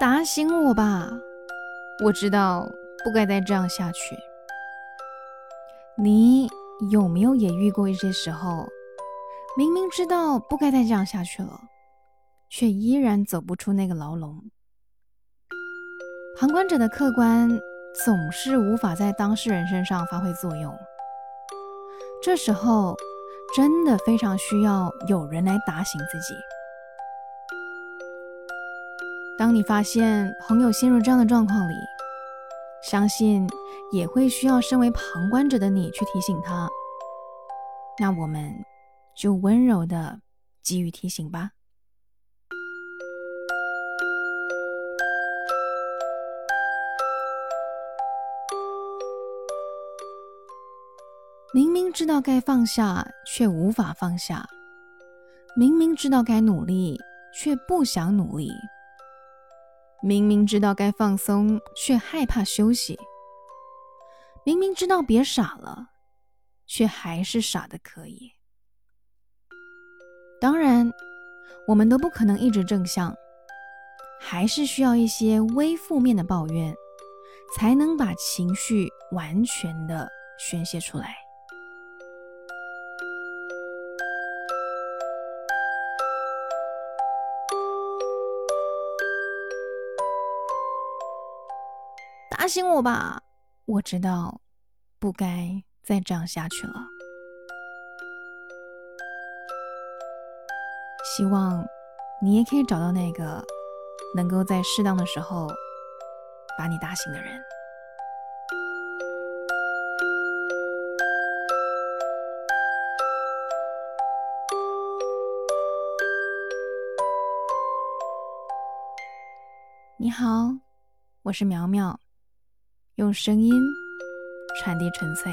打醒我吧！我知道不该再这样下去。你有没有也遇过一些时候，明明知道不该再这样下去了，却依然走不出那个牢笼？旁观者的客观总是无法在当事人身上发挥作用，这时候真的非常需要有人来打醒自己。当你发现朋友陷入这样的状况里，相信也会需要身为旁观者的你去提醒他。那我们就温柔的给予提醒吧。明明知道该放下，却无法放下；明明知道该努力，却不想努力。明明知道该放松，却害怕休息；明明知道别傻了，却还是傻的可以。当然，我们都不可能一直正向，还是需要一些微负面的抱怨，才能把情绪完全的宣泄出来。打醒我吧！我知道不该再这样下去了。希望你也可以找到那个能够在适当的时候把你打醒的人。你好，我是苗苗。用声音传递纯粹。